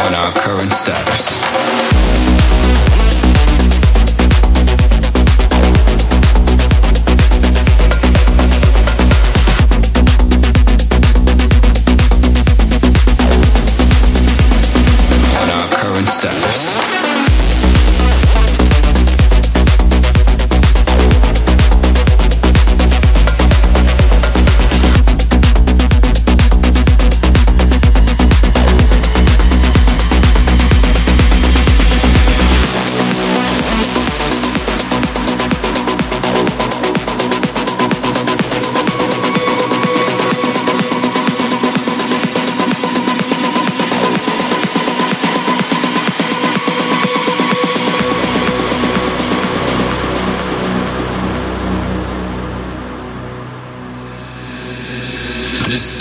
on our current status.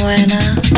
Buena.